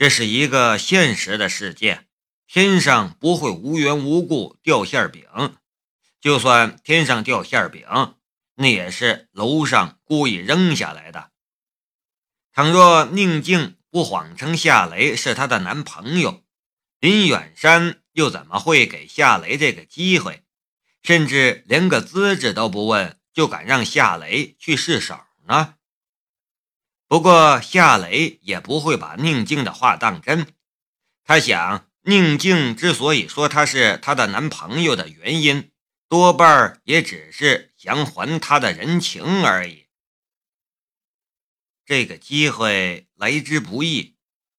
这是一个现实的世界，天上不会无缘无故掉馅饼，就算天上掉馅饼，那也是楼上故意扔下来的。倘若宁静不谎称夏雷是她的男朋友，林远山又怎么会给夏雷这个机会？甚至连个资质都不问，就敢让夏雷去试手呢？不过夏雷也不会把宁静的话当真，他想，宁静之所以说他是她的男朋友的原因，多半也只是想还他的人情而已。这个机会来之不易，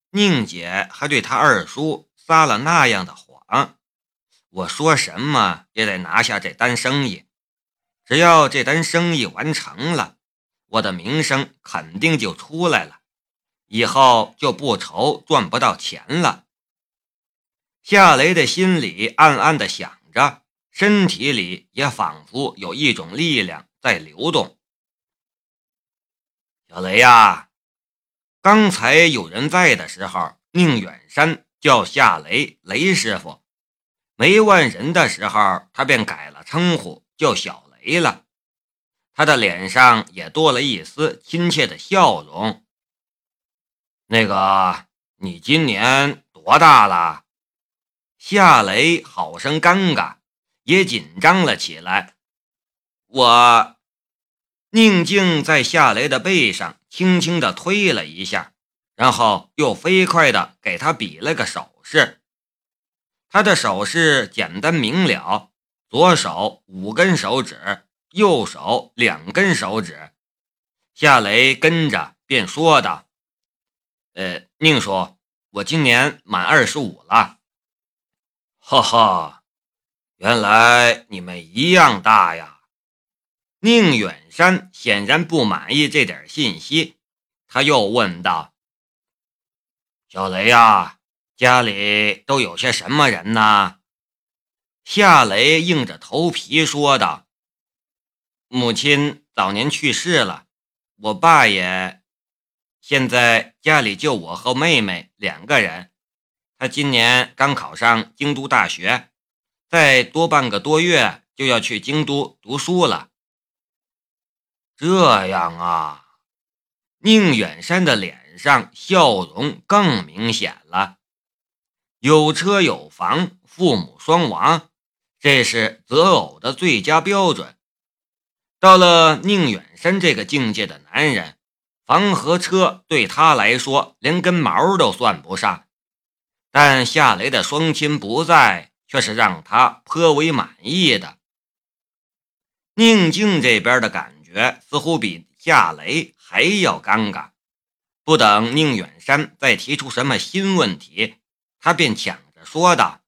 宁姐还对他二叔撒了那样的谎，我说什么也得拿下这单生意，只要这单生意完成了。我的名声肯定就出来了，以后就不愁赚不到钱了。夏雷的心里暗暗的想着，身体里也仿佛有一种力量在流动。小雷呀，刚才有人在的时候，宁远山叫夏雷雷师傅；没万人的时候，他便改了称呼，叫小雷了。他的脸上也多了一丝亲切的笑容。那个，你今年多大了？夏雷好生尴尬，也紧张了起来。我，宁静在夏雷的背上轻轻的推了一下，然后又飞快的给他比了个手势。他的手势简单明了，左手五根手指。右手两根手指，夏雷跟着便说道：“呃，宁叔，我今年满二十五了。”哈哈，原来你们一样大呀！宁远山显然不满意这点信息，他又问道：“小雷呀，家里都有些什么人呢？”夏雷硬着头皮说道。母亲早年去世了，我爸也，现在家里就我和妹妹两个人。他今年刚考上京都大学，再多半个多月就要去京都读书了。这样啊，宁远山的脸上笑容更明显了。有车有房，父母双亡，这是择偶的最佳标准。到了宁远山这个境界的男人，房和车对他来说连根毛都算不上。但夏雷的双亲不在，却是让他颇为满意的。宁静这边的感觉似乎比夏雷还要尴尬。不等宁远山再提出什么新问题，他便抢着说道：“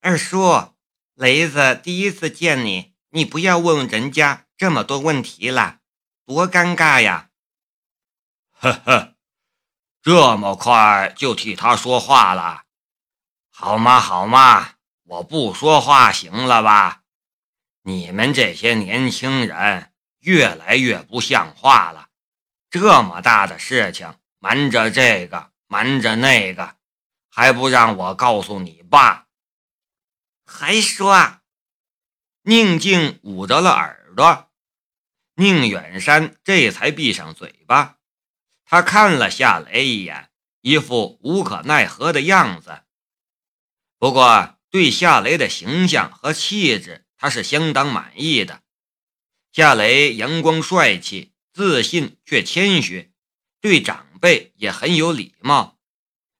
二叔，雷子第一次见你。”你不要问人家这么多问题了，多尴尬呀！呵呵，这么快就替他说话了，好嘛好嘛，我不说话行了吧？你们这些年轻人越来越不像话了，这么大的事情瞒着这个瞒着那个，还不让我告诉你爸？还说。宁静捂着了耳朵，宁远山这才闭上嘴巴。他看了夏雷一眼，一副无可奈何的样子。不过，对夏雷的形象和气质，他是相当满意的。夏雷阳光帅气，自信却谦虚，对长辈也很有礼貌。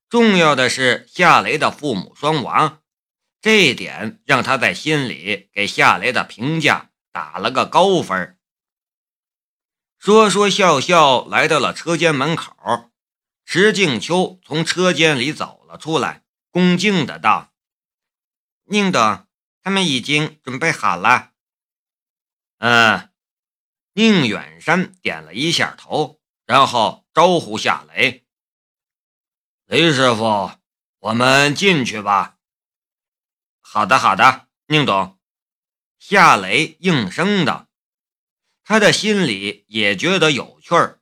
重要的是，夏雷的父母双亡。这一点让他在心里给夏雷的评价打了个高分。说说笑笑来到了车间门口，石静秋从车间里走了出来，恭敬的道：“宁董，他们已经准备好了。”嗯，宁远山点了一下头，然后招呼夏雷：“雷师傅，我们进去吧。”好的，好的，宁总。夏雷应声道，他的心里也觉得有趣儿。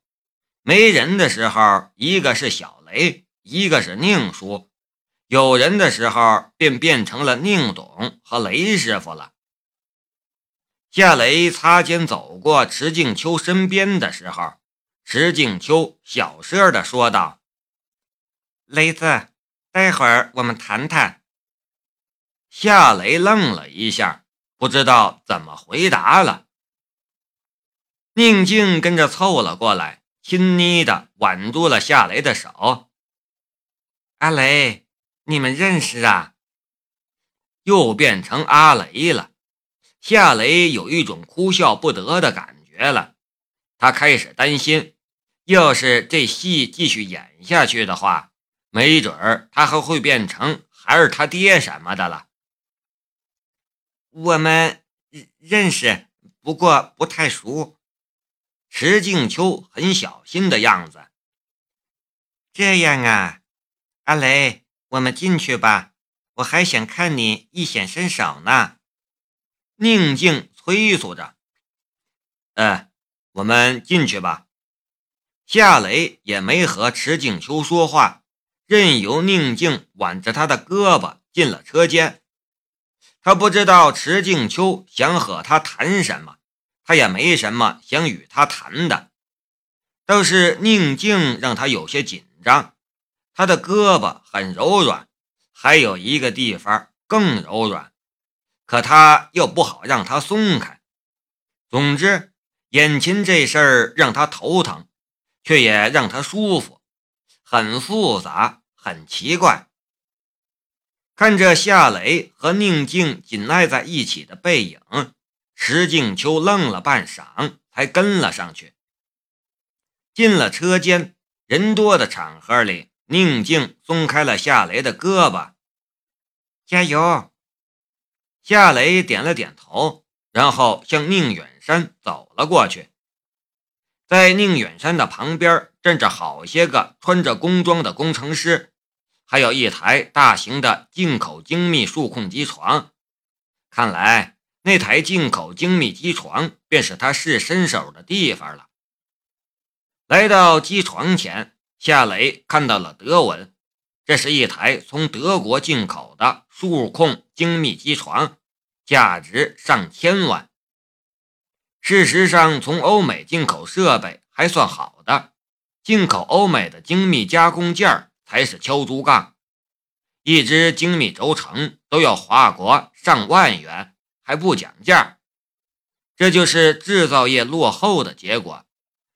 没人的时候，一个是小雷，一个是宁叔，有人的时候便变成了宁董和雷师傅了。夏雷擦肩走过池静秋身边的时候，池静秋小声的说道：“雷子，待会儿我们谈谈。”夏雷愣了一下，不知道怎么回答了。宁静跟着凑了过来，亲昵的挽住了夏雷的手。阿雷，你们认识啊？又变成阿雷了。夏雷有一种哭笑不得的感觉了。他开始担心，要是这戏继续演下去的话，没准儿他还会变成孩儿他爹什么的了。我们认识，不过不太熟。池静秋很小心的样子。这样啊，阿雷，我们进去吧，我还想看你一显身手呢。宁静催促着：“哎，我们进去吧。”夏雷也没和池静秋说话，任由宁静挽着他的胳膊进了车间。他不知道池静秋想和他谈什么。他也没什么想与他谈的，倒是宁静让他有些紧张。他的胳膊很柔软，还有一个地方更柔软，可他又不好让他松开。总之，眼前这事儿让他头疼，却也让他舒服，很复杂，很奇怪。看着夏雷和宁静紧挨在一起的背影。石静秋愣了半晌，才跟了上去。进了车间，人多的场合里，宁静松开了夏雷的胳膊。加油！夏雷点了点头，然后向宁远山走了过去。在宁远山的旁边站着好些个穿着工装的工程师，还有一台大型的进口精密数控机床。看来。那台进口精密机床便是他试身手的地方了。来到机床前，夏雷看到了德文，这是一台从德国进口的数控精密机床，价值上千万。事实上，从欧美进口设备还算好的，进口欧美的精密加工件才是敲竹杠，一只精密轴承都要华国上万元。还不讲价，这就是制造业落后的结果。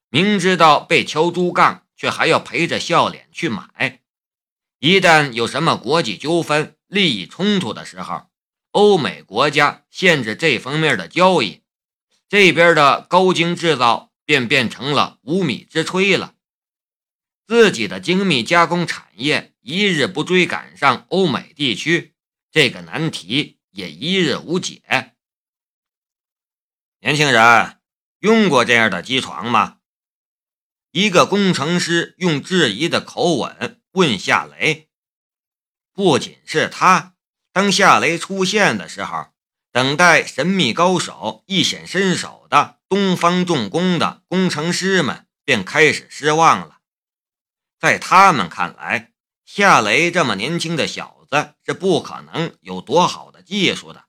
明知道被敲竹杠，却还要陪着笑脸去买。一旦有什么国际纠纷、利益冲突的时候，欧美国家限制这方面的交易，这边的高精制造便变成了无米之炊了。自己的精密加工产业一日不追赶上欧美地区，这个难题。也一日无解。年轻人用过这样的机床吗？一个工程师用质疑的口吻问夏雷。不仅是他，当夏雷出现的时候，等待神秘高手一显身手的东方重工的工程师们便开始失望了。在他们看来，夏雷这么年轻的小子是不可能有多好的。技术的，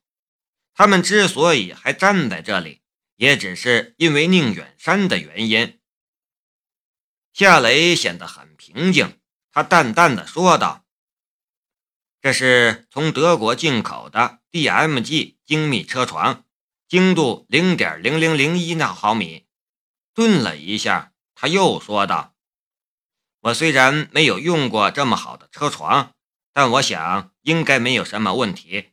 他们之所以还站在这里，也只是因为宁远山的原因。夏雷显得很平静，他淡淡的说道：“这是从德国进口的 DMG 精密车床，精度零点零零零一纳毫米。”顿了一下，他又说道：“我虽然没有用过这么好的车床，但我想应该没有什么问题。”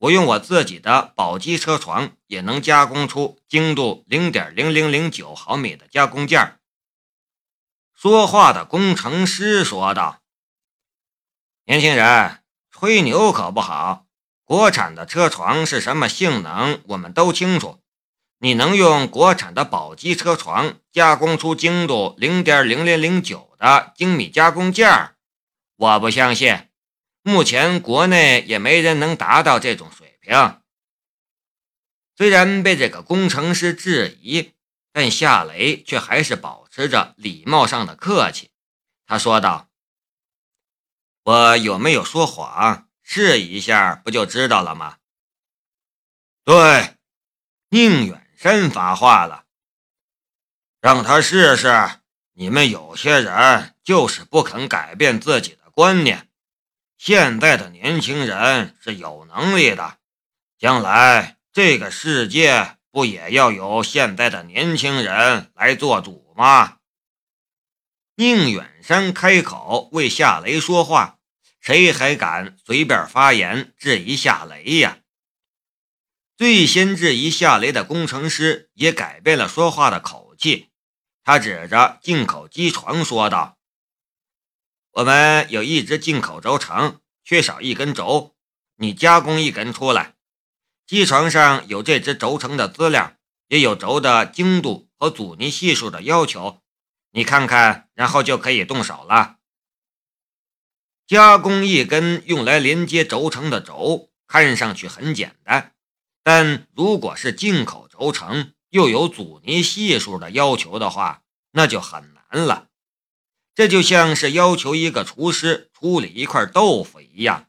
我用我自己的宝鸡车床也能加工出精度零点零零零九毫米的加工件。说话的工程师说道：“年轻人，吹牛可不好。国产的车床是什么性能，我们都清楚。你能用国产的宝鸡车床加工出精度零点零零零九的精密加工件？我不相信。”目前国内也没人能达到这种水平。虽然被这个工程师质疑，但夏雷却还是保持着礼貌上的客气。他说道：“我有没有说谎？试一下不就知道了吗？对，宁远山发话了，让他试试。你们有些人就是不肯改变自己的观念。现在的年轻人是有能力的，将来这个世界不也要由现在的年轻人来做主吗？宁远山开口为夏雷说话，谁还敢随便发言质疑夏雷呀？最先质疑夏雷的工程师也改变了说话的口气。他指着进口机床说道：“我们有一只进口轴承，缺少一根轴，你加工一根出来。机床上有这只轴承的资料，也有轴的精度和阻尼系数的要求，你看看，然后就可以动手了。加工一根用来连接轴承的轴，看上去很简单，但如果是进口轴承，又有阻尼系数的要求的话，那就很难了。这就像是要求一个厨师处理一块豆腐一样。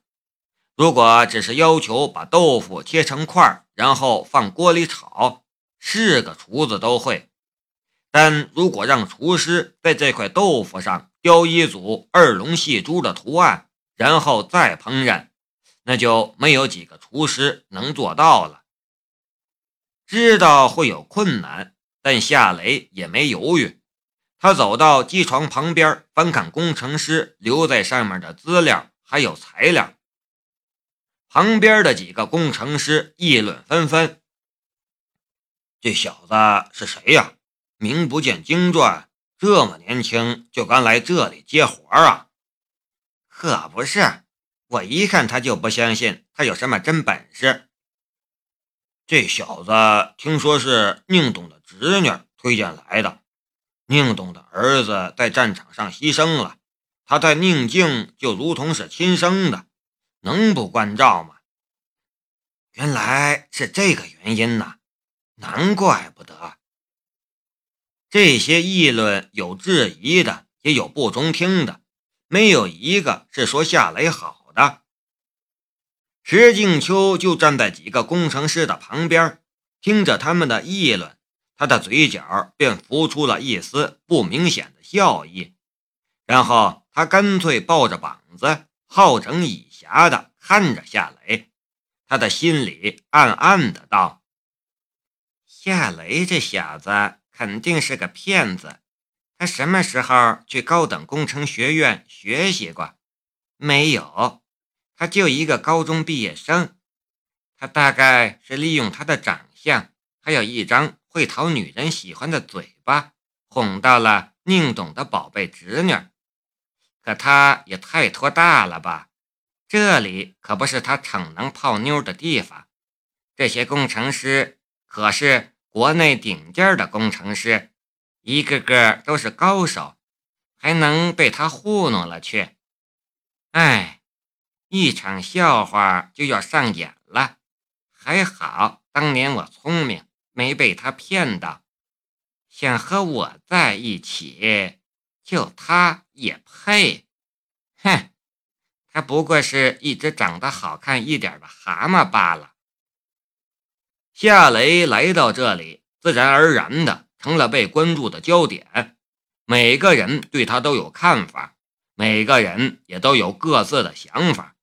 如果只是要求把豆腐切成块，然后放锅里炒，是个厨子都会。但如果让厨师在这块豆腐上雕一组二龙戏珠的图案，然后再烹饪，那就没有几个厨师能做到了。知道会有困难，但夏雷也没犹豫。他走到机床旁边，翻看工程师留在上面的资料还有材料。旁边的几个工程师议论纷纷：“这小子是谁呀？名不见经传，这么年轻就敢来这里接活啊？”“可不是，我一看他就不相信他有什么真本事。”这小子听说是宁董的侄女推荐来的，宁董的儿子在战场上牺牲了，他在宁静就如同是亲生的，能不关照吗？原来是这个原因呐，难怪不得。这些议论有质疑的，也有不中听的，没有一个是说夏雷好的。石静秋就站在几个工程师的旁边，听着他们的议论，他的嘴角便浮出了一丝不明显的笑意，然后他干脆抱着膀子，好整以暇的看着夏雷，他的心里暗暗的道：“夏雷这小子肯定是个骗子，他什么时候去高等工程学院学习过？没有。”他就一个高中毕业生，他大概是利用他的长相，还有一张会讨女人喜欢的嘴巴，哄到了宁董的宝贝侄女。可他也太托大了吧？这里可不是他逞能泡妞的地方。这些工程师可是国内顶尖的工程师，一个个都是高手，还能被他糊弄了去？哎。一场笑话就要上演了，还好当年我聪明，没被他骗到。想和我在一起，就他也配？哼，他不过是一只长得好看一点的蛤蟆罢了。夏雷来到这里，自然而然的成了被关注的焦点，每个人对他都有看法，每个人也都有各自的想法。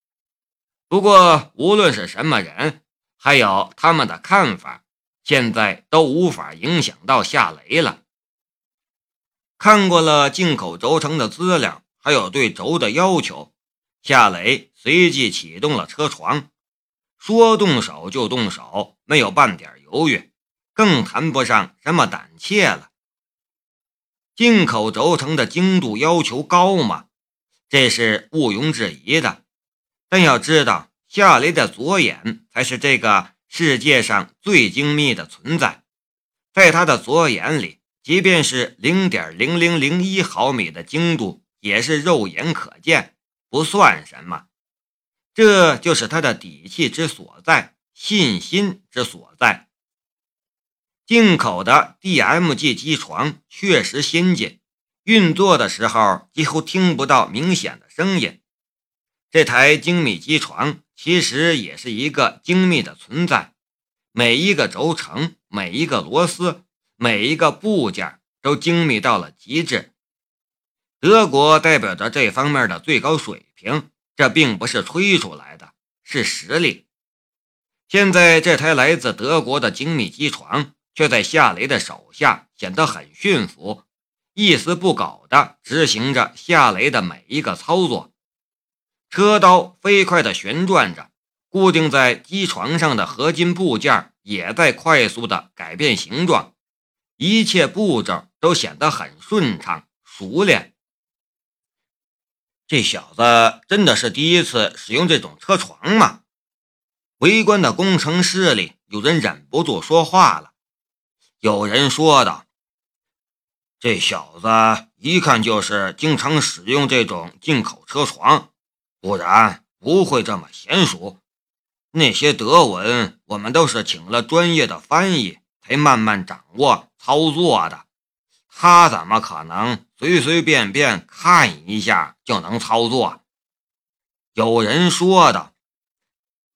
不过，无论是什么人，还有他们的看法，现在都无法影响到夏雷了。看过了进口轴承的资料，还有对轴的要求，夏雷随即启动了车床，说动手就动手，没有半点犹豫，更谈不上什么胆怯了。进口轴承的精度要求高吗？这是毋庸置疑的。但要知道，夏雷的左眼才是这个世界上最精密的存在。在他的左眼里，即便是零点零零零一毫米的精度，也是肉眼可见，不算什么。这就是他的底气之所在，信心之所在。进口的 DMG 机床确实先进，运作的时候几乎听不到明显的声音。这台精密机床其实也是一个精密的存在，每一个轴承、每一个螺丝、每一个部件都精密到了极致。德国代表着这方面的最高水平，这并不是吹出来的，是实力。现在这台来自德国的精密机床，却在夏雷的手下显得很驯服，一丝不苟地执行着夏雷的每一个操作。车刀飞快地旋转着，固定在机床上的合金部件也在快速地改变形状，一切步骤都显得很顺畅熟练。这小子真的是第一次使用这种车床吗？围观的工程师里有人忍不住说话了，有人说道：“这小子一看就是经常使用这种进口车床。”不然不会这么娴熟。那些德文，我们都是请了专业的翻译才慢慢掌握操作的。他怎么可能随随便便看一下就能操作？有人说道：“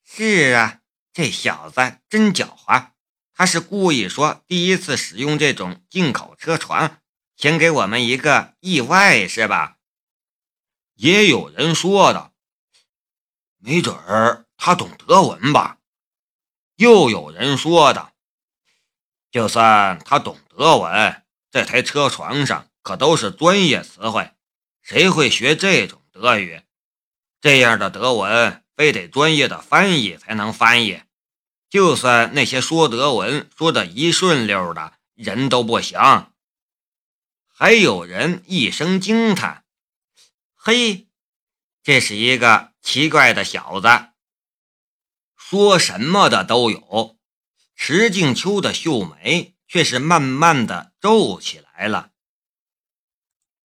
是啊，这小子真狡猾。他是故意说第一次使用这种进口车船，想给我们一个意外，是吧？”也有人说道。没准儿他懂德文吧？又有人说的：“就算他懂德文，这台车床上可都是专业词汇，谁会学这种德语？这样的德文非得专业的翻译才能翻译。就算那些说德文说的一顺溜的人都不行。”还有人一声惊叹：“嘿，这是一个。”奇怪的小子，说什么的都有。池静秋的秀眉却是慢慢的皱起来了。